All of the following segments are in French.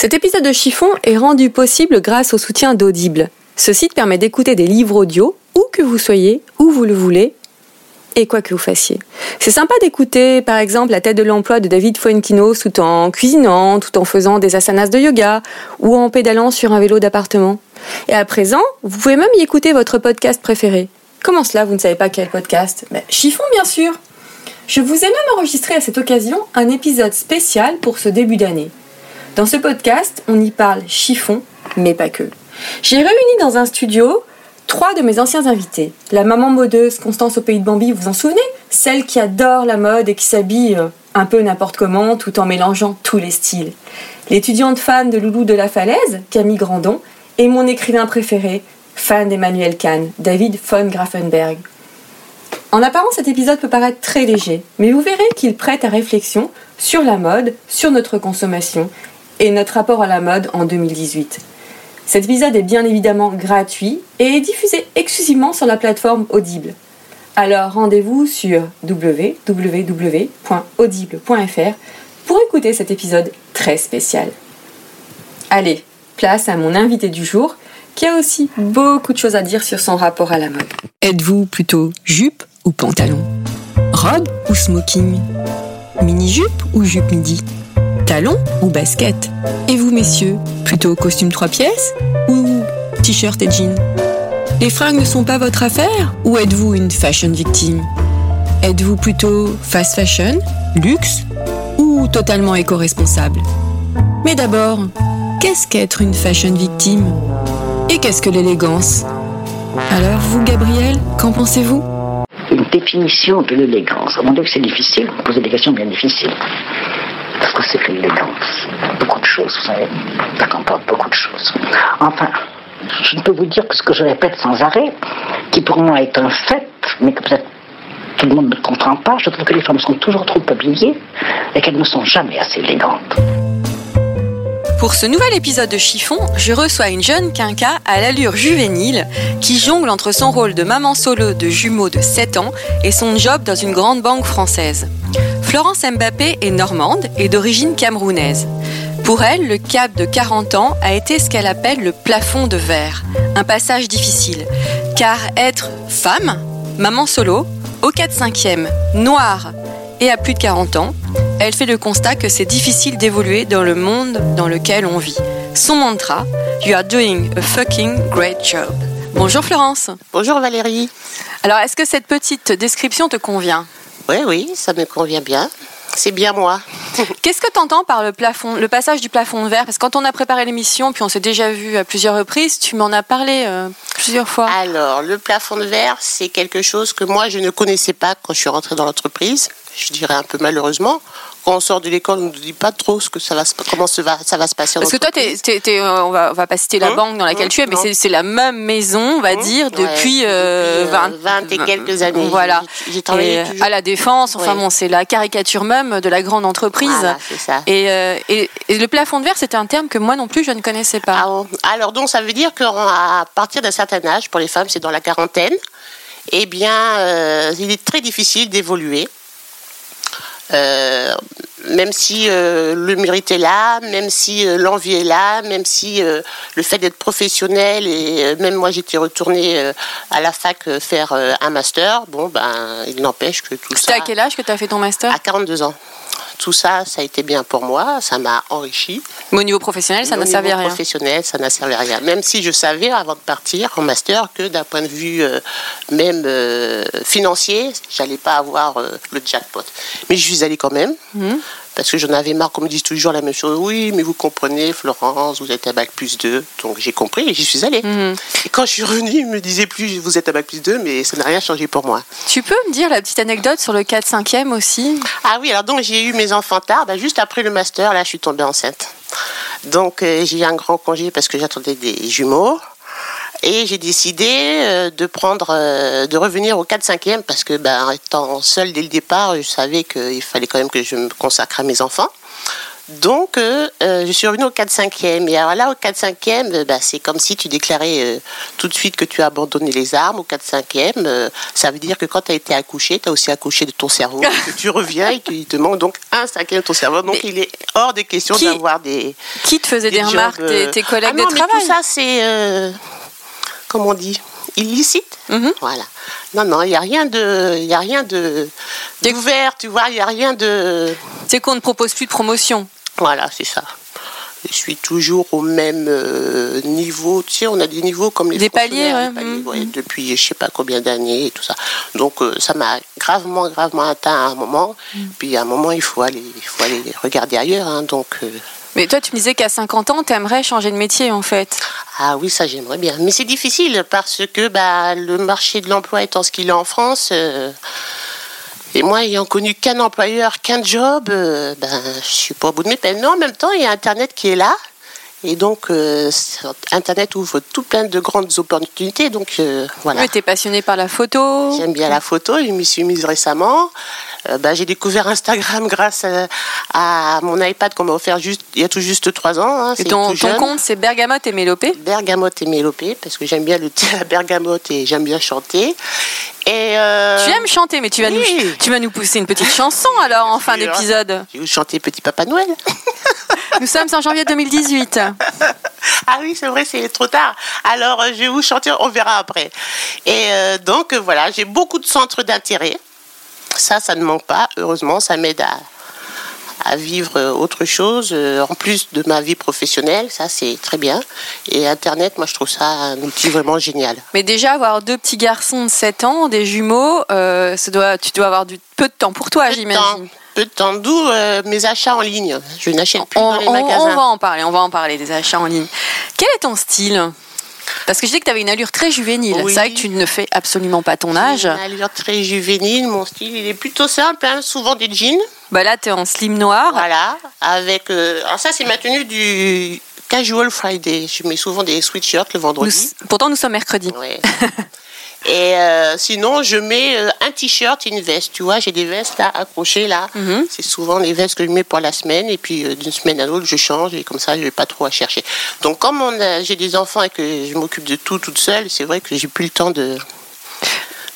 Cet épisode de Chiffon est rendu possible grâce au soutien d'Audible. Ce site permet d'écouter des livres audio où que vous soyez, où vous le voulez, et quoi que vous fassiez. C'est sympa d'écouter, par exemple, la tête de l'emploi de David Fuenquinos tout en cuisinant, tout en faisant des asanas de yoga ou en pédalant sur un vélo d'appartement. Et à présent, vous pouvez même y écouter votre podcast préféré. Comment cela, vous ne savez pas quel podcast? Ben, Chiffon, bien sûr Je vous ai même enregistré à cette occasion un épisode spécial pour ce début d'année. Dans ce podcast, on y parle chiffon, mais pas que. J'ai réuni dans un studio trois de mes anciens invités. La maman modeuse Constance au pays de Bambi, vous vous en souvenez? Celle qui adore la mode et qui s'habille euh, un peu n'importe comment tout en mélangeant tous les styles. L'étudiante fan de Loulou de la Falaise, Camille Grandon, et mon écrivain préféré, fan d'Emmanuel Kahn, David von Grafenberg. En apparence, cet épisode peut paraître très léger, mais vous verrez qu'il prête à réflexion sur la mode, sur notre consommation et notre rapport à la mode en 2018. Cet épisode est bien évidemment gratuit et est diffusé exclusivement sur la plateforme Audible. Alors rendez-vous sur www.audible.fr pour écouter cet épisode très spécial. Allez, place à mon invité du jour qui a aussi beaucoup de choses à dire sur son rapport à la mode. Êtes-vous plutôt jupe ou pantalon? Robe ou smoking? Mini-jupe ou jupe midi? Talon ou basket Et vous messieurs, plutôt costume trois pièces ou t-shirt et jean Les fringues ne sont pas votre affaire ou êtes-vous une fashion victime? Êtes-vous plutôt fast fashion, luxe ou totalement éco-responsable? Mais d'abord, qu'est-ce qu'être une fashion victime? Et qu'est-ce que l'élégance? Alors vous, Gabriel, qu'en pensez-vous? Une définition de l'élégance. À mon avis, c'est difficile. Vous posez des questions bien difficiles. C'est que l'élégance Beaucoup de choses, vous savez. Ça comporte beaucoup de choses. Enfin, je ne peux vous dire que ce que je répète sans arrêt, qui pour moi est un fait, mais que peut-être tout le monde ne comprend pas, je trouve que les femmes sont toujours trop habillées et qu'elles ne sont jamais assez élégantes. Pour ce nouvel épisode de Chiffon, je reçois une jeune quinca à l'allure juvénile qui jongle entre son rôle de maman solo de jumeaux de 7 ans et son job dans une grande banque française. Florence Mbappé est normande et d'origine camerounaise. Pour elle, le cap de 40 ans a été ce qu'elle appelle le plafond de verre, un passage difficile, car être femme, maman solo, au 4-5e, noire et à plus de 40 ans, elle fait le constat que c'est difficile d'évoluer dans le monde dans lequel on vit. Son mantra, You are doing a fucking great job. Bonjour Florence. Bonjour Valérie. Alors, est-ce que cette petite description te convient? Oui, oui, ça me convient bien. C'est bien moi. Qu'est-ce que tu entends par le plafond, le passage du plafond de verre? Parce que quand on a préparé l'émission, puis on s'est déjà vu à plusieurs reprises, tu m'en as parlé euh, plusieurs fois. Alors, le plafond de verre, c'est quelque chose que moi, je ne connaissais pas quand je suis rentrée dans l'entreprise. Je dirais un peu malheureusement. Quand on sort de l'école, on ne nous dit pas trop ce que ça va, se- comment ça va, ça va se passer Parce que toi, euh, on, va, on va pas citer la Hum, banque dans laquelle hum, tu es, mais c'est, la même maison, on va Hum, dire, ouais, depuis, euh, depuis, 20, euh, 20 et quelques années. Voilà. J'ai- travaillé Et, euh, à la défense, enfin Ouais. bon, c'est la caricature même de la grande entreprise. Voilà, ça. Et, euh, et, et le plafond de verre, c'était un terme que moi non plus, je ne connaissais pas. Ah bon Alors donc ça veut dire qu'à partir d'un certain âge, pour les femmes, c'est dans la quarantaine, eh bien, euh, il est très difficile d'évoluer. Euh, même si euh, le mérite est là, même si euh, l'envie est là, même si le fait d'être professionnel et même moi j'étais retournée à la fac faire un master, bon ben il n'empêche que tout C'était ça à quel âge que tu as fait ton master? À 42 ans. Tout ça, ça a été bien pour moi, ça m'a enrichi. Mais au niveau professionnel, ça n'a servi à rien. professionnel, ça n'a servi à rien. Même si je savais avant de partir en master que d'un point de vue euh, même euh, financier, j'allais pas avoir euh, le jackpot. Mais je suis allée quand même Mhm. Parce que j'en avais marre qu'on me dise toujours la même chose. Oui, mais vous comprenez, Florence, vous êtes à bac plus 2. Donc j'ai compris et j'y suis allée. Mhm. Et quand je suis revenue, ils me disaient plus vous êtes à bac plus 2, mais ça n'a rien changé pour moi. Tu peux me dire la petite anecdote sur le 4-5e aussi? Ah oui, alors donc j'ai eu mes enfants tard, bah, juste après le master, là je suis tombée enceinte. Donc euh, j'ai eu un grand congé parce que j'attendais des jumeaux. Et j'ai décidé euh, de prendre, euh, de revenir au 4-5e parce que, ben, étant seule dès le départ, je savais qu'il fallait quand même que je me consacre à mes enfants. Donc, euh, je suis revenue au 4-5e. Et alors là, au 4-5e, euh, ben, c'est comme si tu déclarais euh, tout de suite que tu as abandonné les armes au 4-5e. Euh, ça veut dire que quand tu as été accouché, tu as aussi accouché de ton cerveau. que tu reviens et qu'il te manque donc un cinquième de ton cerveau. Donc, Mais il est hors des questions qui- d'avoir des, Qui te faisait des, remarques, tes, tes collègues ah non, de mais travail? tout ça, c'est. Comment on dit Illicite Mhm. Voilà. Non, non, il n'y a rien de. Il y a rien de. D'ouvert, tu vois, il n'y a rien de. C'est qu'on ne propose plus de promotion. Voilà, c'est ça. Je suis toujours au même euh, niveau. Tu sais, on a des niveaux comme les Des paliers, ouais. des paliers, Mhm. ouais, depuis je sais pas combien d'années et tout ça. Donc euh, ça m'a gravement, gravement atteint à un moment. Mhm. Puis à un moment, il faut aller, il faut aller regarder ailleurs. hein. donc euh, Mais toi, tu me disais qu'à 50 ans, tu aimerais changer de métier en fait. Ah oui, ça j'aimerais bien. Mais c'est difficile parce que bah, le marché de l'emploi étant ce qu'il est en France, euh, et moi ayant connu qu'un employeur, qu'un job, euh, ben, je suis pas au bout de mes peines. Mais en même temps, il y a Internet qui est là. Et donc, euh, Internet ouvre tout plein de grandes opportunités. Donc, euh, voilà. tu es passionné par la photo. J'aime bien la photo, je m'y suis mise récemment. Euh, bah, j'ai découvert Instagram grâce à, à mon iPad qu'on m'a offert juste, il y a tout juste trois ans. hein, Et ton, ton compte, c'est Bergamote et Mélopée? Bergamote et mélopée, parce que j'aime bien le thé à bergamote et j'aime bien chanter. Et euh, Tu aimes chanter, mais tu vas, oui. nous, tu vas nous pousser une petite chanson alors en fin d'épisode. Je vais vous chanter Petit Papa Noël. Nous sommes en janvier 2018. ah oui, c'est vrai, c'est trop tard. Alors, euh, je vais vous chanter, on verra après. Et euh, donc, euh, voilà, j'ai beaucoup de centres d'intérêt. Ça, ça ne manque pas. Heureusement, ça m'aide à, à vivre autre chose, euh, en plus de ma vie professionnelle. Ça, c'est très bien. Et Internet, moi, je trouve ça un outil vraiment génial. Mais déjà, avoir deux petits garçons de 7 ans, des jumeaux, euh, ça doit, tu dois avoir du, peu de temps pour toi, j'imagine. peu de temps, d'où euh, mes achats en ligne. Je n'achète plus On, dans les on- magasins. on va en parler, on va en parler des achats en ligne. Quel est ton style? Parce que je sais que tu avais une allure très juvénile. Oui. C'est vrai que tu ne fais absolument pas ton âge. Une allure très juvénile, mon style il est plutôt simple, hein, souvent des jeans, Bah là, tu es en slim noir. voilà, avec... euh, alors ça c'est ma tenue du Casual Friday, je mets souvent des sweatshirts le Nous- vendredi. pourtant, nous sommes mercredi. Ouais. Et euh, sinon, je mets euh, un t-shirt et une veste. Tu vois, j'ai des vestes à accrocher là. Mhm. C'est souvent les vestes que je mets pour la semaine. Et puis euh, d'une semaine à l'autre, je change. Et comme ça, je vais pas trop à chercher. Donc, comme j'ai des enfants et que je m'occupe de tout toute seule, c'est vrai que j'ai plus le temps de,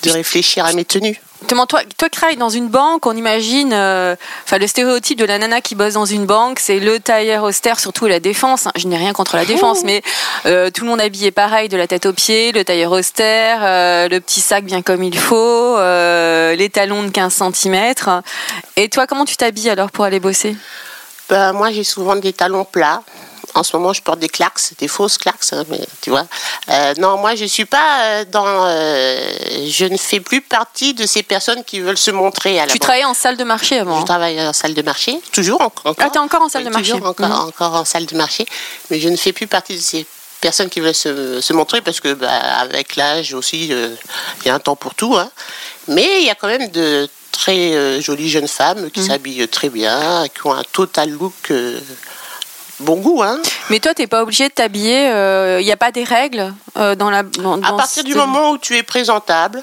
de réfléchir à mes tenues. Toi, toi qui travailles dans une banque, on imagine, euh, enfin le stéréotype de la nana qui bosse dans une banque, c'est le tailleur austère, surtout la défense. Je n'ai rien contre la défense, mais euh, tout le monde habillé pareil, de la tête aux pieds, le tailleur austère, euh, le petit sac bien comme il faut, les talons de 15 cm. Et toi, comment tu t'habilles alors pour aller bosser? Ben, moi, j'ai souvent des talons plats. En ce moment, je porte des claques, des fausses claques, hein, mais tu vois. Euh, non, moi, je suis pas euh, dans. euh, je ne fais plus partie de ces personnes qui veulent se montrer à la Tu travaillais en salle de marché avant. Je travaille en salle de marché, toujours en- encore. Ah, t'es encore en salle de marché. Toujours encore, Mhm. encore en salle de marché, mais je ne fais plus partie de ces personnes qui veulent se, se montrer parce que bah, avec l'âge aussi, il y a un temps pour tout. hein. Mais il y a quand même de très jolies jeunes femmes Mhm. qui s'habillent très bien, qui ont un total look bon goût. Hein. Mais toi, t'es pas obligé de t'habiller. Il n'y a pas des règles euh, dans la. Dans, À partir du moment où tu es présentable,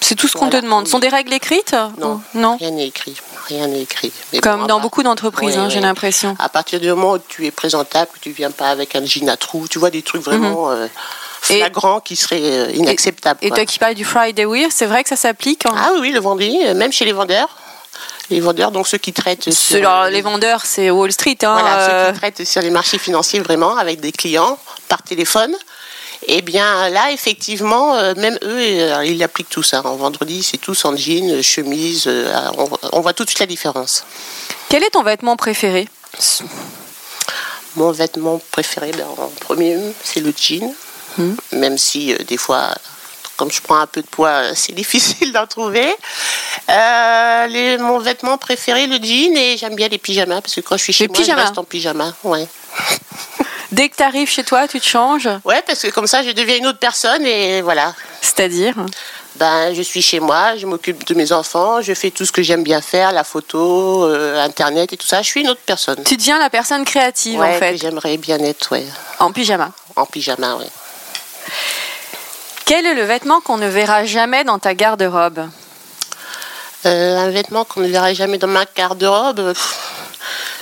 C'est tout ce qu'on te demande. oui. Sont des règles écrites non, Non? rien n'est écrit. Rien n'est écrit. Mais Comme bon, dans part- beaucoup d'entreprises, hein, j'ai l'impression. À partir du moment où tu es présentable, que tu viens pas avec un jean à trous, tu vois des trucs vraiment euh, Mhm. Et- flagrants qui seraient euh, inacceptables. Et toi qui parles du Friday Wear, c'est vrai que ça s'applique hein? Ah oui, le vendredi, euh, même chez les vendeurs. Les vendeurs, donc ceux qui traitent sur, alors, les vendeurs, c'est Wall Street. Hein, voilà, euh, ceux qui traitent sur les marchés financiers vraiment avec des clients par téléphone. Eh bien là, effectivement, euh, même eux, euh, ils appliquent tout ça. En vendredi, c'est tous en jean, euh, chemise. euh, on, on voit tout de suite la différence. Quel est ton vêtement préféré? Mon vêtement préféré, ben, en premier, c'est le jean. Hmm. Même si, euh, des fois, comme je prends un peu de poids, c'est difficile d'en trouver. Euh, les, mon vêtement préféré, le jean, et j'aime bien les pyjamas, parce que quand je suis chez moi, je reste en pyjama. Ouais. Dès que tu arrives chez toi, tu te changes? Ouais, parce que comme ça, je deviens une autre personne, et voilà. C'est-à-dire? Ben, je suis chez moi, je m'occupe de mes enfants, je fais tout ce que j'aime bien faire, la photo, euh, Internet et tout ça. Je suis une autre personne. Tu deviens la personne créative, en fait. J'aimerais bien être, ouais. En pyjama. En pyjama, oui. Quel est le vêtement qu'on ne verra jamais dans ta garde-robe euh, Un vêtement qu'on ne verra jamais dans ma garde-robe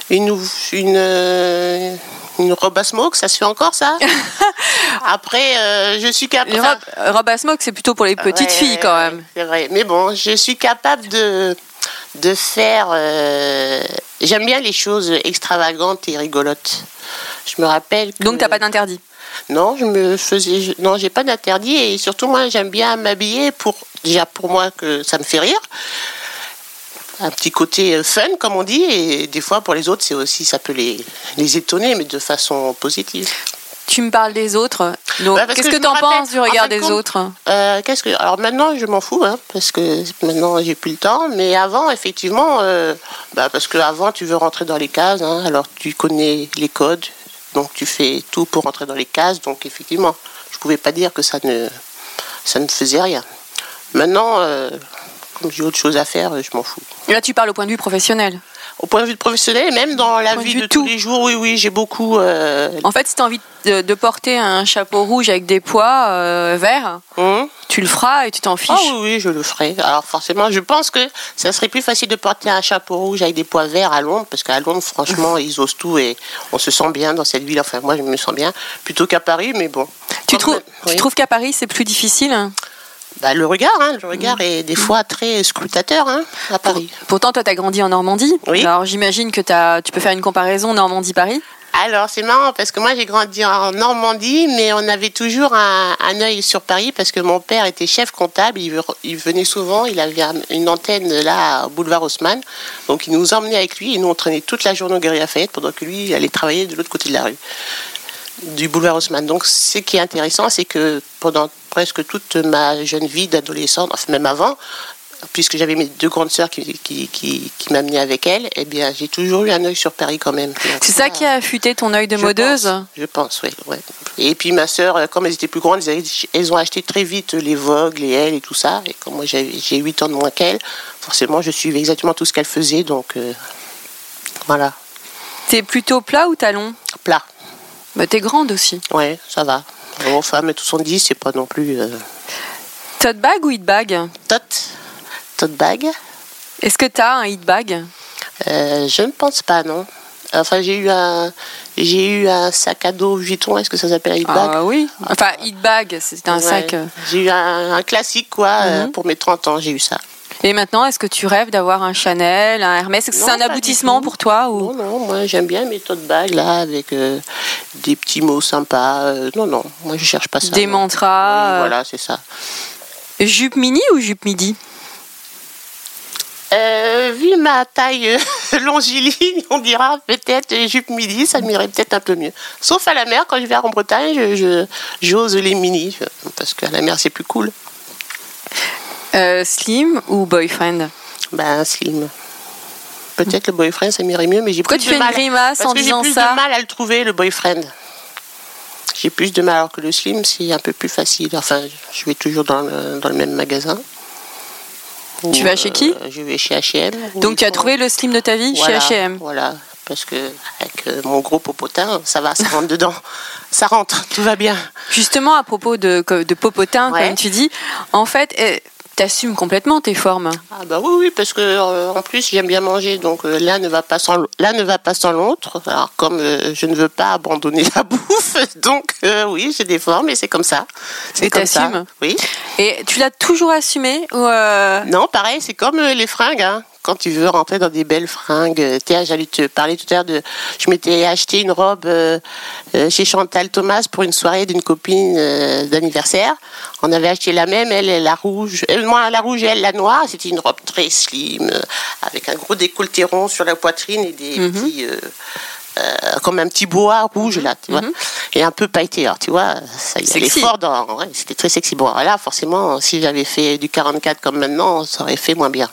Une, une, euh, une robe à smoke, ça se fait encore ça Après, euh, je suis capable. Robe, robe, à smoke, c'est plutôt pour les petites filles quand même. C'est vrai, mais bon, je suis capable de de faire. J'aime bien les choses extravagantes et rigolotes. Je me rappelle. Que... Donc t'as pas d'interdit non, je me faisais, non, j'ai pas d'interdit et surtout moi j'aime bien m'habiller pour déjà pour moi que ça me fait rire, un petit côté euh, fun comme on dit et des fois pour les autres c'est aussi ça peut les, les étonner mais de façon positive. Tu me parles des autres. Donc, qu'est-ce que, tu en penses du regard des autres? euh, Qu'est-ce que Alors maintenant, je m'en fous, hein, parce que maintenant, j'ai plus le temps. Mais avant, effectivement, euh, bah, parce qu'avant, tu veux rentrer dans les cases, hein, alors tu connais les codes, donc tu fais tout pour rentrer dans les cases. Donc effectivement, je ne pouvais pas dire que ça ne, ça ne faisait rien. Maintenant, euh, comme j'ai autre chose à faire, je m'en fous. Là, tu parles au point de vue professionnel au point de vue professionnel et même dans la vie de, tous les jours, oui, oui, j'ai beaucoup. Euh, en fait, si tu as envie de, porter un chapeau rouge avec des pois euh, verts, hum. tu le feras et tu t'en fiches. Ah oui, oui, je le ferai. Alors forcément, je pense que ça serait plus facile de porter un chapeau rouge avec des pois verts à Londres, parce qu'à Londres, franchement, ils osent tout et on se sent bien dans cette ville. Enfin, moi, je me sens bien plutôt qu'à Paris, mais bon. Tu, trouves, tu trouves qu'à Paris, c'est plus difficile hein bah, le regard, hein, le regard mm. est des fois très scrutateur hein, à Paris. Pourtant, toi, tu as grandi en Normandie. Oui. Alors, j'imagine que as, tu peux faire une comparaison Normandie-Paris? Alors, c'est marrant parce que moi, j'ai grandi en Normandie, mais on avait toujours un, un, œil sur Paris parce que mon père était chef comptable. Il, il, venait souvent, il avait une antenne là, au boulevard Haussmann. Donc, il nous emmenait avec lui et nous, on traînait toute la journée au Galerie Lafayette pendant que lui, il allait travailler de l'autre côté de la rue du boulevard Haussmann. Donc, ce qui est intéressant, c'est que pendant presque toute ma jeune vie d'adolescente, enfin même avant, puisque j'avais mes deux grandes sœurs qui, qui, qui, m'amenaient avec elles, eh bien, j'ai toujours eu un œil sur Paris quand même. C'est ça, qui a affûté ton œil de modeuse Je pense, oui. Et puis ma sœur, comme elles étaient plus grandes, elles, ont acheté très vite les Vogue, les Elle et tout ça. Et comme moi j'ai 8 ans de moins qu'elles, forcément je suivais exactement tout ce qu'elles faisaient. Donc euh, voilà. T'es plutôt plat ou talon? Plat. Bah, t'es grande aussi. Ouais, ça va. Bon, femme et tout son dit, c'est pas non plus. Euh... Tote bag ou hit bag? Tote. Tote bag. Est-ce que t'as un hit bag? Euh, Je ne pense pas, non. Enfin, j'ai eu un, j'ai eu un sac à dos Vuitton. Est-ce que ça s'appelle un hit bag? Ah oui. Enfin, hit bag, c'est un sac. Euh. J'ai eu un, classique, quoi, euh, mhm. pour mes 30 ans. J'ai eu ça. Et maintenant, est-ce que tu rêves d'avoir un Chanel, un Hermès? Est-ce que c'est un aboutissement pour toi ou... Non, non, moi j'aime bien mes tote bags là, avec euh, des petits mots sympas. Euh, non, non, moi je cherche pas ça. Des mantras. Euh. voilà, c'est ça. Jupe mini ou jupe midi? Vu ma taille longiligne, on dira peut-être jupe midi, ça m'irait peut-être un peu mieux. Sauf à la mer, quand je vais en Bretagne, j'ose les mini, parce qu'à la mer c'est plus cool. Euh, slim ou boyfriend? Ben slim. Peut-être le boyfriend ça m'irait mieux, mais j'ai plus, de mal. Grimace parce que j'ai plus de mal à le trouver le boyfriend. J'ai plus de mal alors que le slim c'est un peu plus facile. Enfin, je vais toujours dans le, dans le même magasin. Tu vas chez qui? euh, Je vais chez H&M. Donc tu as trouvé le slim de ta vie chez H&M? Voilà, parce que avec euh, mon gros popotin, ça va, ça rentre dedans, ça rentre, tout va bien. Justement à propos de, de popotin, comme tu dis, en fait t'assumes complètement tes formes. Ah bah oui, oui, parce que euh, en plus j'aime bien manger, donc euh, l'un ne va pas sans l'un ne va pas sans l'autre. Alors comme euh, je ne veux pas abandonner la bouffe, donc oui, j'ai des formes et c'est comme ça. C'est comme ça. Oui. Et tu l'as toujours assumé ou Non, pareil, c'est comme les fringues. Hein quand tu veux rentrer dans des belles fringues. Euh, Tiens, j'allais te parler tout à l'heure de. Je m'étais acheté une robe euh, euh, chez Chantal Thomas pour une soirée d'une copine d'anniversaire. On avait acheté la même, elle, la rouge. moi, la rouge et elle, la noire. C'était une robe très slim, avec un gros décolleté rond sur la poitrine et des mhm. petits. comme un petit bois rouge là, tu vois. Mhm. et un peu pailleté. Alors, tu vois, ça y allait Sexy. fort dans. ouais, c'était très sexy. Bon, alors là, forcément, si j'avais fait du 44 comme maintenant, ça aurait fait moins bien.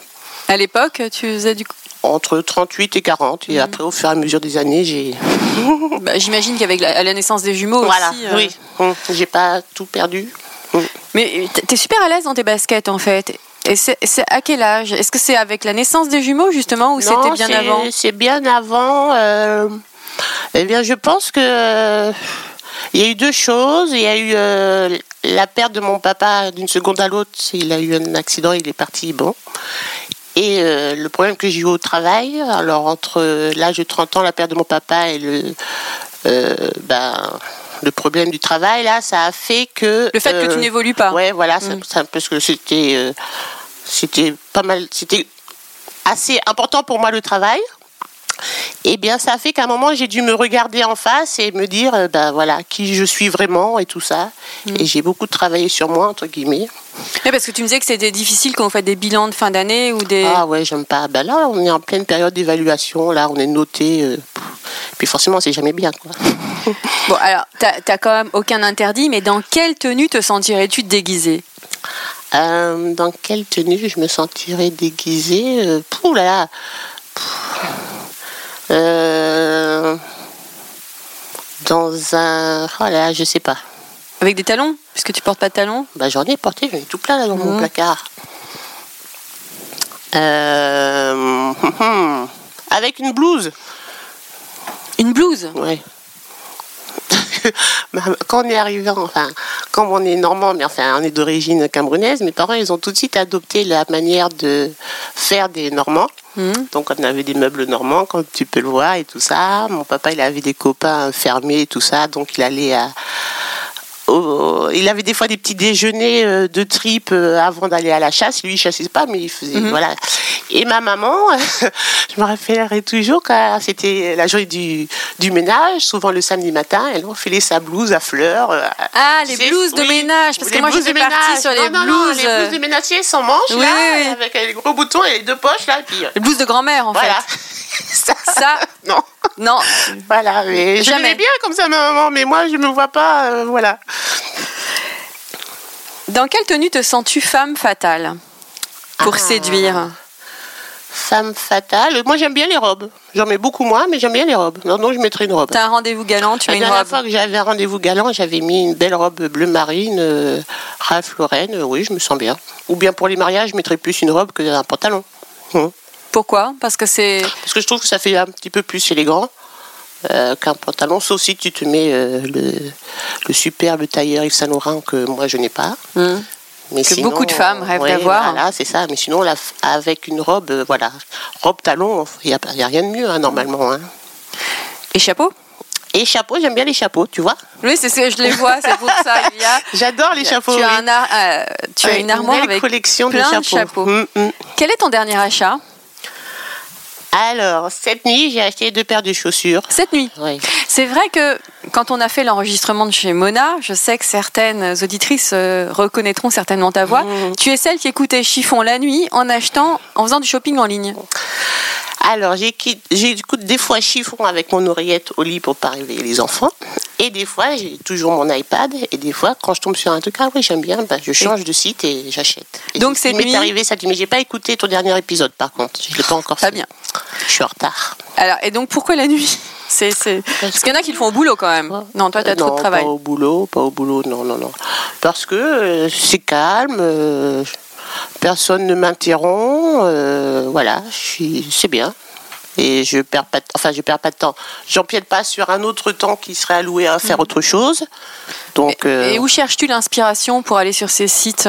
À l'époque, tu faisais du. Entre 38 et 40. Mm. Et après, au fur et à mesure des années, j'ai. Bah, J'imagine qu'avec la, à la naissance des jumeaux Voilà, aussi. euh, oui. Hum, J'ai pas tout perdu. Hum. Mais t'es super à l'aise dans tes baskets en fait. Et c'est à quel âge? Est-ce que c'est avec la naissance des jumeaux justement ou c'était bien avant? C'est bien avant. euh, eh bien, je pense que il y a eu deux choses. Il y a eu euh, la perte de mon papa d'une seconde à l'autre. Il a eu un accident, il est parti. Bon. Et euh, le problème que j'ai eu au travail, alors entre l'âge de 30 ans, la perte de mon papa et le, euh, ben, le problème du travail, là, ça a fait que. Le fait que tu euh, n'évolues pas. Ouais, voilà, ça- Mm. ça- parce que c'était, c'était pas mal, c'était assez important pour moi le travail. Et bien, ça fait qu'à un moment, j'ai dû me regarder en face et me dire, euh, ben voilà, qui je suis vraiment et tout ça. Mm. Et j'ai beaucoup travaillé sur moi, entre guillemets. Parce que tu me disais que c'était difficile quand on fait des bilans de fin d'année ou des. Ah ouais, j'aime pas. Ben là, on est en pleine période d'évaluation. Là, on est noté. euh, puis forcément, c'est jamais bien, quoi. Bon, alors, t'as quand même aucun interdit, mais dans quelle tenue te sentirais-tu déguisée? Euh, dans quelle tenue je me sentirais déguisée? Pouh là là. Euh, Dans un. Oh là je sais pas. Avec des talons? Puisque tu portes pas de talons? Bah, j'en ai porté, j'en ai tout plein là dans mon Mhm. placard. Euh, Avec une blouse. Une blouse? Ouais. quand on est arrivé, enfin, quand on est normand, mais enfin, on est d'origine camerounaise, mes parents, ils ont tout de suite adopté la manière de faire des normands. Mhm. Donc, on avait des meubles normands, comme tu peux le voir, et tout ça. Mon papa, il avait des copains fermés et tout ça, donc il allait à. Au- il avait des fois des petits déjeuners euh, de tripes euh, avant d'aller à la chasse. Lui, il chassait pas, mais il faisait. Mhm. Voilà. Et ma maman, je me rappellerai toujours quand c'était la journée du, du ménage, souvent le samedi matin, elle enfilait sa blouse à fleurs. euh, Ah, les blouses de oui, ménage, parce que moi blouses j'étais de partie ménage. sur les non, non, non, les blouses de ménager sans manches, Oui, là, oui, avec les gros boutons et les deux poches, là, et puis. Les blouses de grand-mère en voilà. fait. ça, Ça, non. Non. Voilà, mais je bien comme ça, ma maman, mais moi, je me vois pas, euh, voilà. Dans quelle tenue te sens-tu femme fatale Pour Ah. séduire? Femme fatale. Moi, j'aime bien les robes. J'en mets beaucoup moins, mais j'aime bien les robes. Non, non, je mettrai une robe. T'as un rendez-vous galant, tu La mets une dernière robe? fois que j'avais un rendez-vous galant, j'avais mis une belle robe bleu marine, euh, Ralph Lauren. euh, oui, je me sens bien. Ou bien pour les mariages, je mettrais plus une robe qu'un pantalon. Hum. Pourquoi? Parce que c'est. Parce que je trouve que ça fait un petit peu plus élégant euh, qu'un pantalon, sauf si tu te mets euh, le, le superbe tailleur Yves Saint Laurent que moi je n'ai pas. Hmm. Mais Que beaucoup de femmes rêvent ouais, d'avoir. Voilà, c'est ça. Mais sinon, la avec une robe, euh, voilà, robe talon, il n'y a, rien de mieux hein, normalement. hein. Et chapeau? Et chapeau, j'aime bien les chapeaux, tu vois. Oui, c'est ce que je les vois, c'est pour ça. J'adore les chapeaux. tu as, oui. un ar- tu as Ouais, une armoire avec collection plein de de chapeaux. Hum, hum. Quel est ton dernier achat? Alors, cette nuit, j'ai acheté deux paires de chaussures. Cette nuit Oui. C'est vrai que quand on a fait l'enregistrement de chez Mona, je sais que certaines auditrices euh, reconnaîtront certainement ta voix. Mmh. Tu es celle qui écoutait Chiffon la nuit en achetant, en faisant du shopping en ligne. Alors, j'écoute des fois chiffon avec mon oreillette au lit pour pas réveiller les enfants. Et des fois, j'ai toujours mon iPad. Et des fois, quand je tombe sur un truc, ah oui, j'aime bien, bah, je change de site et j'achète. Donc, cette m'est arrivé ça. Mais j'ai pas écouté ton dernier épisode, par contre. Je l'ai pas encore Pas fait. bien. Je suis en retard. Alors, et donc pourquoi la nuit? C'est, c'est... Parce qu'il y en a qui le font au boulot quand même. Non, toi, tu as trop de travail. Pas au boulot, pas au boulot, non, non, non. Parce que euh, c'est calme, euh, personne ne m'interrompt, euh, voilà, c'est bien. Et je perds pas, de- enfin, je perds pas de temps. J'empiète pas sur un autre temps qui serait alloué à faire autre chose. Donc, euh, Mm. Et où cherches-tu l'inspiration pour aller sur ces sites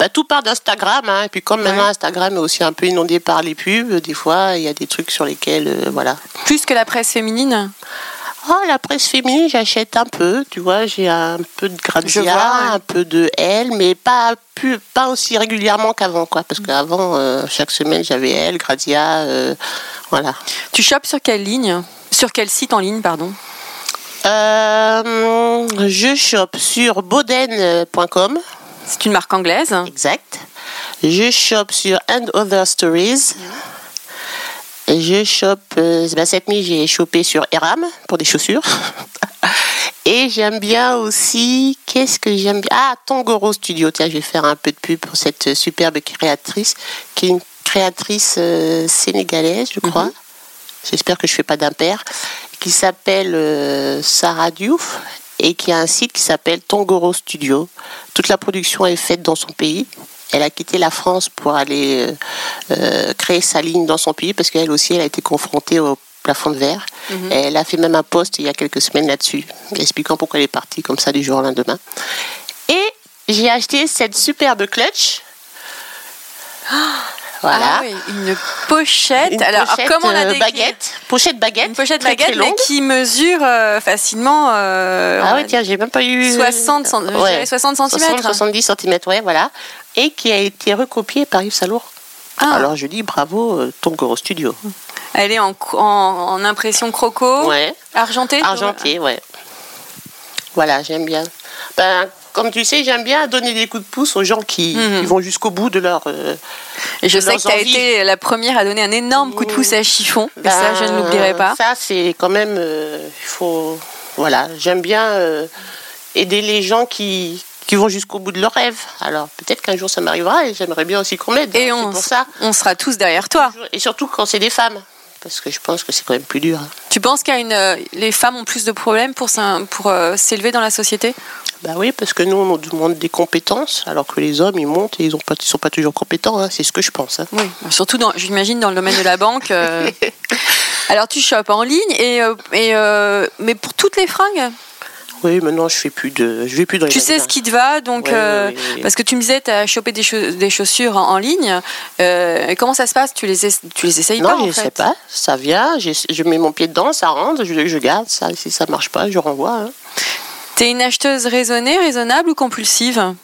bah, tout part d'Instagram. Hein, et puis comme maintenant Instagram est aussi un peu inondé par les pubs, des fois il y a des trucs sur lesquels, euh, voilà. Plus que la presse féminine Oh, la presse féminine, j'achète un peu, tu vois, j'ai un peu de Grazia, vois, un peu de Elle, mais pas, plus, pas aussi régulièrement qu'avant, quoi. Parce qu'avant, euh, chaque semaine, j'avais Elle, Grazia, euh, voilà. Tu chopes sur quelle ligne Sur quel site en ligne, pardon? Euh, je chope sur boden.com, C'est une marque anglaise. exact. Je chope sur And Other Stories. Je chope, euh, bah, cette nuit, j'ai chopé sur Eram pour des chaussures. Et j'aime bien aussi, qu'est-ce que j'aime bien Ah, Tongoro Studio. Tiens, je vais faire un peu de pub pour cette superbe créatrice, qui est une créatrice euh, sénégalaise, je crois. J'espère que je fais pas d'impair. Qui s'appelle euh, Sarah Diouf et qui a un site qui s'appelle Tongoro Studio. Toute la production est faite dans son pays. Elle a quitté la France pour aller euh, euh, créer sa ligne dans son pays parce qu'elle aussi, elle a été confrontée au plafond de verre. Mhm. Elle a fait même un post il y a quelques semaines là-dessus, expliquant pourquoi elle est partie comme ça du jour au lendemain. Et j'ai acheté cette superbe clutch. Voilà. Ah oui, une pochette. Une Alors, pochette, comment la euh, décrire baguette, pochette baguette, Une pochette très, très baguette, mais longue. qui mesure euh, facilement euh, Ah on ouais, va tiens, j'ai même pas eu 60 cent- je dirais 60 centimètres. 70 cm, ouais, voilà. Et qui a été recopiée par Yves Salour. Ah. Alors je dis bravo, euh, ton gros studio. Elle est en, en, en impression croco, Ouais. argentée. Argenté, ouais. Voilà, j'aime bien. Ben, comme tu sais, j'aime bien donner des coups de pouce aux gens qui, Mhm. qui vont jusqu'au bout de leur. euh, Et je sais que tu as été la première à donner un énorme coup de pouce à Chiffon. Et ben, ça, je ne l'oublierai pas. Ça, c'est quand même. euh, Il faut. Voilà, j'aime bien euh, aider les gens qui, qui vont jusqu'au bout de leurs rêves. Alors, peut-être qu'un jour ça m'arrivera et j'aimerais bien aussi qu'on m'aide. Et on, pour ça. on sera tous derrière toi. Et surtout quand c'est des femmes. Parce que je pense que c'est quand même plus dur. hein. Tu penses que les femmes ont plus de problèmes pour, euh, s'élever dans la société? Bah oui, parce que nous, on nous demande des compétences, alors que les hommes, ils montent et ils ne sont pas toujours compétents. hein. C'est ce que je pense. hein. Oui, surtout, dans, j'imagine, dans le domaine de la banque. euh. Alors, tu chopes en ligne, et, euh, et, euh, mais pour toutes les fringues? Oui, maintenant, je fais plus de, je vais plus dans les Tu sais ce qui te va, donc Ouais, euh, ouais, ouais. parce que tu me disais, tu as chopé des, cha- des chaussures en, en ligne. euh, comment ça se passe? Tu les, es- tu les essayes Non, pas je en ne sais pas. Ça vient, je, je mets mon pied dedans, ça rentre, je, je garde. Ça, si ça marche pas, je renvoie. hein. T'es une acheteuse raisonnée, raisonnable ou compulsive?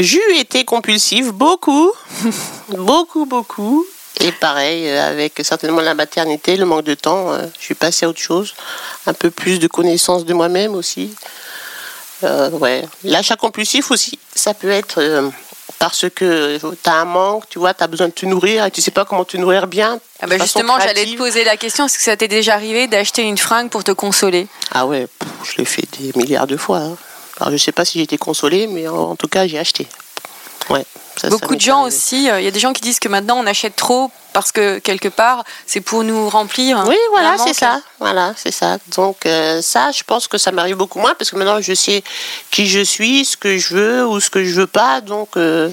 J'ai été compulsive, beaucoup, beaucoup, beaucoup. Et pareil, euh, avec certainement la maternité, le manque de temps, euh, je suis passée à autre chose. Un peu plus de connaissance de moi-même aussi. Euh, ouais. L'achat compulsif aussi, ça peut être parce que tu as un manque, tu vois, tu as besoin de te nourrir et tu sais pas comment te nourrir bien. ah bah Justement, j'allais te poser la question est-ce que ça t'est déjà arrivé d'acheter une fringue pour te consoler? Ah ouais, je l'ai fait des milliards de fois. hein. Alors je sais pas si j'ai été consolée, mais en, en tout cas j'ai acheté. Ouais. Ça, Beaucoup de gens arrivé. aussi, euh, il y a des gens qui disent que maintenant on achète trop parce que quelque part c'est pour nous remplir. Oui, voilà, c'est ça. Voilà, c'est ça. Donc euh, ça, je pense que ça m'arrive beaucoup moins parce que maintenant je sais qui je suis, ce que je veux ou ce que je veux pas. Donc euh,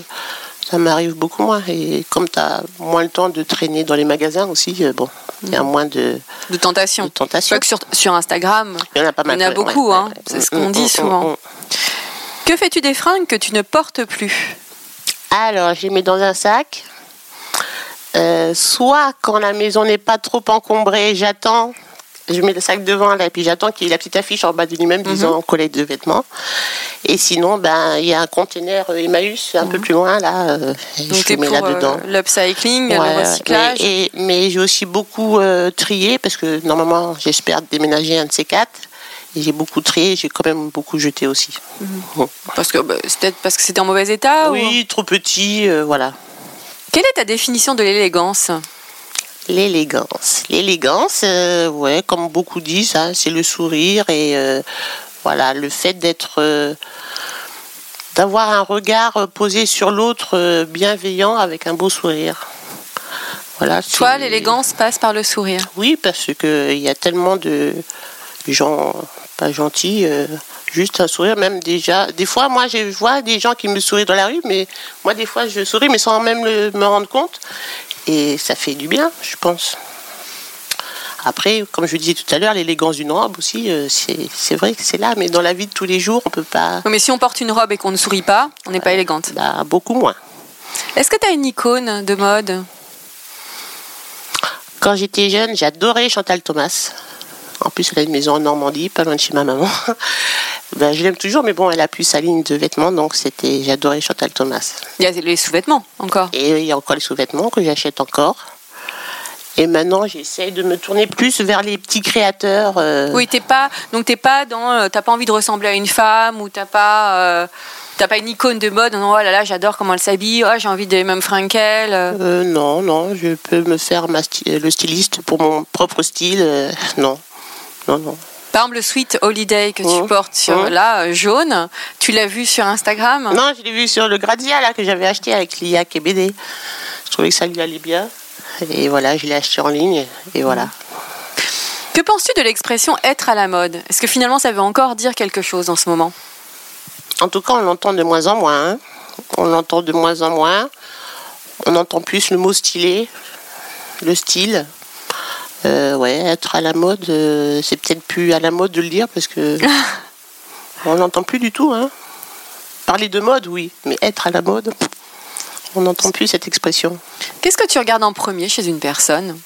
ça m'arrive beaucoup moins. Et comme tu as moins le temps de traîner dans les magasins aussi, bon, il y a moins de, De tentation. de Je tentation. vois que sur, sur Instagram, Il y en a pas mal. il y en a beaucoup, ouais, hein. ouais. C'est ce Mm, qu'on mm, dit mm, souvent. mm. que fais-tu des fringues que tu ne portes plus? Alors, je les mets dans un sac. Euh, soit quand la maison n'est pas trop encombrée, j'attends. Je mets le sac devant là, et puis j'attends qu'il y ait la petite affiche en bas de lui-même disant collecte de vêtements. Et sinon, ben il y a un conteneur euh, Emmaüs un peu plus loin là. euh, et Donc je mets pour euh, là-dedans. l'upcycling, Ouais, le recyclage. Mais, et- mais j'ai aussi beaucoup euh, trié parce que normalement j'espère déménager un de ces quatre. J'ai beaucoup trié, j'ai quand même beaucoup jeté aussi. Bon. Parce que bah, c'est peut-être parce que c'était en mauvais état ou- Oui, trop petit, euh, voilà. Quelle est ta définition de l'élégance? L'élégance. L'élégance, euh, ouais, comme beaucoup disent, hein, c'est le sourire et euh, voilà, le fait d'être, euh, d'avoir un regard posé sur l'autre bienveillant avec un beau sourire. Voilà. Toi, l'élégance passe par le sourire? Oui, parce que il y a tellement de gens pas gentils. euh, Juste un sourire, même déjà. Des fois, moi, je vois des gens qui me sourient dans la rue, mais moi, des fois, je souris, mais sans même le- me rendre compte. Et ça fait du bien, je pense. Après, comme je disais tout à l'heure, l'élégance d'une robe aussi, euh, c'est vrai que c'est là, mais dans la vie de tous les jours, on peut pas. Oui, mais si on porte une robe et qu'on ne sourit pas, on n'est pas élégante. Bah, beaucoup moins. Est-ce que tu as une icône de mode? Quand j'étais jeune, j'adorais Chantal Thomas. En plus, elle a une maison en Normandie, pas loin de chez ma maman. ben, je l'aime toujours, mais bon, elle a plus sa ligne de vêtements, donc c'était, j'adorais Chantal Thomas. Il y a les sous-vêtements encore? Et il y a encore les sous-vêtements que j'achète encore. Et maintenant, j'essaie de me tourner plus vers les petits créateurs. euh, Oui, t'es pas donc t'es pas dans euh, t'as pas envie de ressembler à une femme ou t'as pas euh, t'as pas une icône de mode. Non, oh là là, j'adore comment elle s'habille. Oh, j'ai envie des mêmes fringues qu'elle. euh, non, non, je peux me faire ma sty- le styliste pour mon propre style. euh, non, non, non. Par exemple, le Sweet Holiday que tu Mmh. portes sur Mmh. là, euh, jaune, tu l'as vu sur Instagram? Non, je l'ai vu sur le Grazia là que j'avais acheté avec l'IAC et BD. Je trouvais que ça lui allait bien. Et voilà, je l'ai acheté en ligne. Et voilà. Que penses-tu de l'expression être à la mode Est-ce que finalement ça veut encore dire quelque chose en ce moment? En tout cas, on l'entend de moins en moins. hein. On l'entend de moins en moins. On entend plus le mot stylé, le style. Euh, ouais, être à la mode, euh, c'est peut-être plus à la mode de le dire parce que on n'entend plus du tout. Hein. Parler de mode, oui, mais être à la mode, on n'entend plus cette expression. Qu'est-ce que tu regardes en premier chez une personne?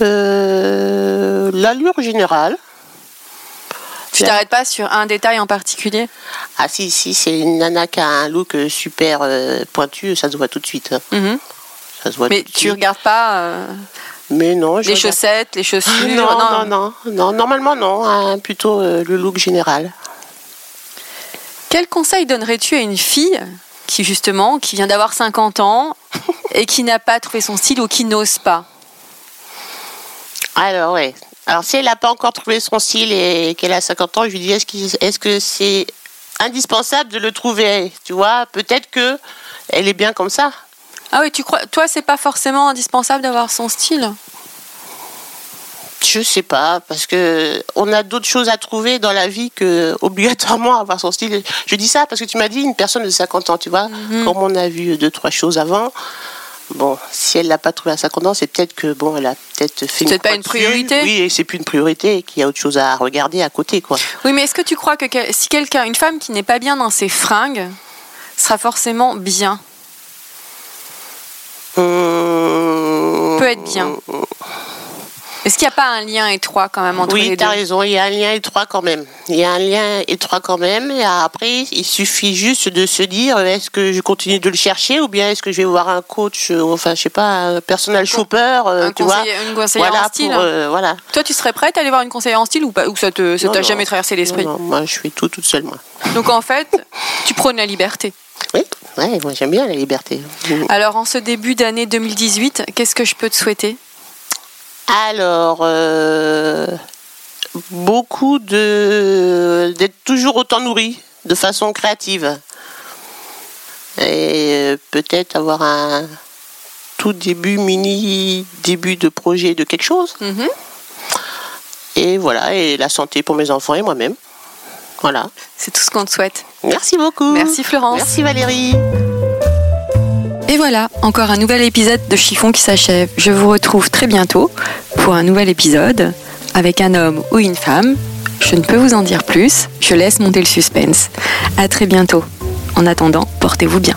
Euh, L'allure générale. Tu t'arrêtes pas sur un détail en particulier? Ah si, si, c'est une nana qui a un look super pointu, ça se voit tout de suite. Mhm. Ça se voit Mais tu regardes pas euh, Mais non, les regarde- chaussettes, les chaussures Non, non, non, non, normalement non, hein, plutôt euh, le look général. Quel conseil donnerais-tu à une fille qui justement, qui vient d'avoir 50 ans et qui n'a pas trouvé son style ou qui n'ose pas? Alors ouais, alors si elle n'a pas encore trouvé son style et qu'elle a 50 ans, je lui dis est-ce qu'il- est-ce que c'est indispensable de le trouver? Tu vois, peut-être que elle est bien comme ça. Ah oui, tu crois Toi, c'est pas forcément indispensable d'avoir son style Je sais pas, parce que on a d'autres choses à trouver dans la vie que obligatoirement avoir son style. Je dis ça parce que tu m'as dit une personne de 50 ans, tu vois. Mhm. Comme on a vu deux trois choses avant. Bon, si elle l'a pas trouvé à 50 ans, c'est peut-être que bon, elle a peut-être fait peut-être pas une dessus. priorité. Oui, et c'est plus une priorité, et qu'il y a autre chose à regarder à côté, quoi. Oui, mais est-ce que tu crois que si quelqu'un, une femme qui n'est pas bien dans ses fringues, sera forcément bien? Peut être bien. Est-ce qu'il n'y a pas un lien étroit quand même entre Oui, les tu deux? as raison, il y a un lien étroit quand même. Il y a un lien étroit quand même. Et après, il suffit juste de se dire est-ce que je continue de le chercher ou bien est-ce que je vais voir un coach, euh, enfin, je sais pas, un personal shopper, euh, Un tu vois conseiller- une conseillère voilà, en style pour, euh, voilà. Toi, tu serais prête à aller voir une conseillère en style ou pas Ou ça Non, t'a jamais traversé l'esprit? Non, non, moi, je fais tout toute seule, moi. Donc en fait, tu prônes la liberté. Oui, ouais, moi, j'aime bien la liberté. Alors en ce début d'année 2018, qu'est-ce que je peux te souhaiter? Alors, euh, beaucoup de d'être toujours autant nourri de façon créative et euh, peut-être avoir un tout début mini début de projet de quelque chose Mhm. et voilà et la santé pour mes enfants et moi-même. Voilà. C'est tout ce qu'on te souhaite. Merci beaucoup. Merci Florence. Merci Valérie. Et voilà, encore un nouvel épisode de Chiffon qui s'achève. Je vous retrouve très bientôt pour un nouvel épisode avec un homme ou une femme. Je ne peux vous en dire plus, je laisse monter le suspense. À très bientôt. En attendant, portez-vous bien.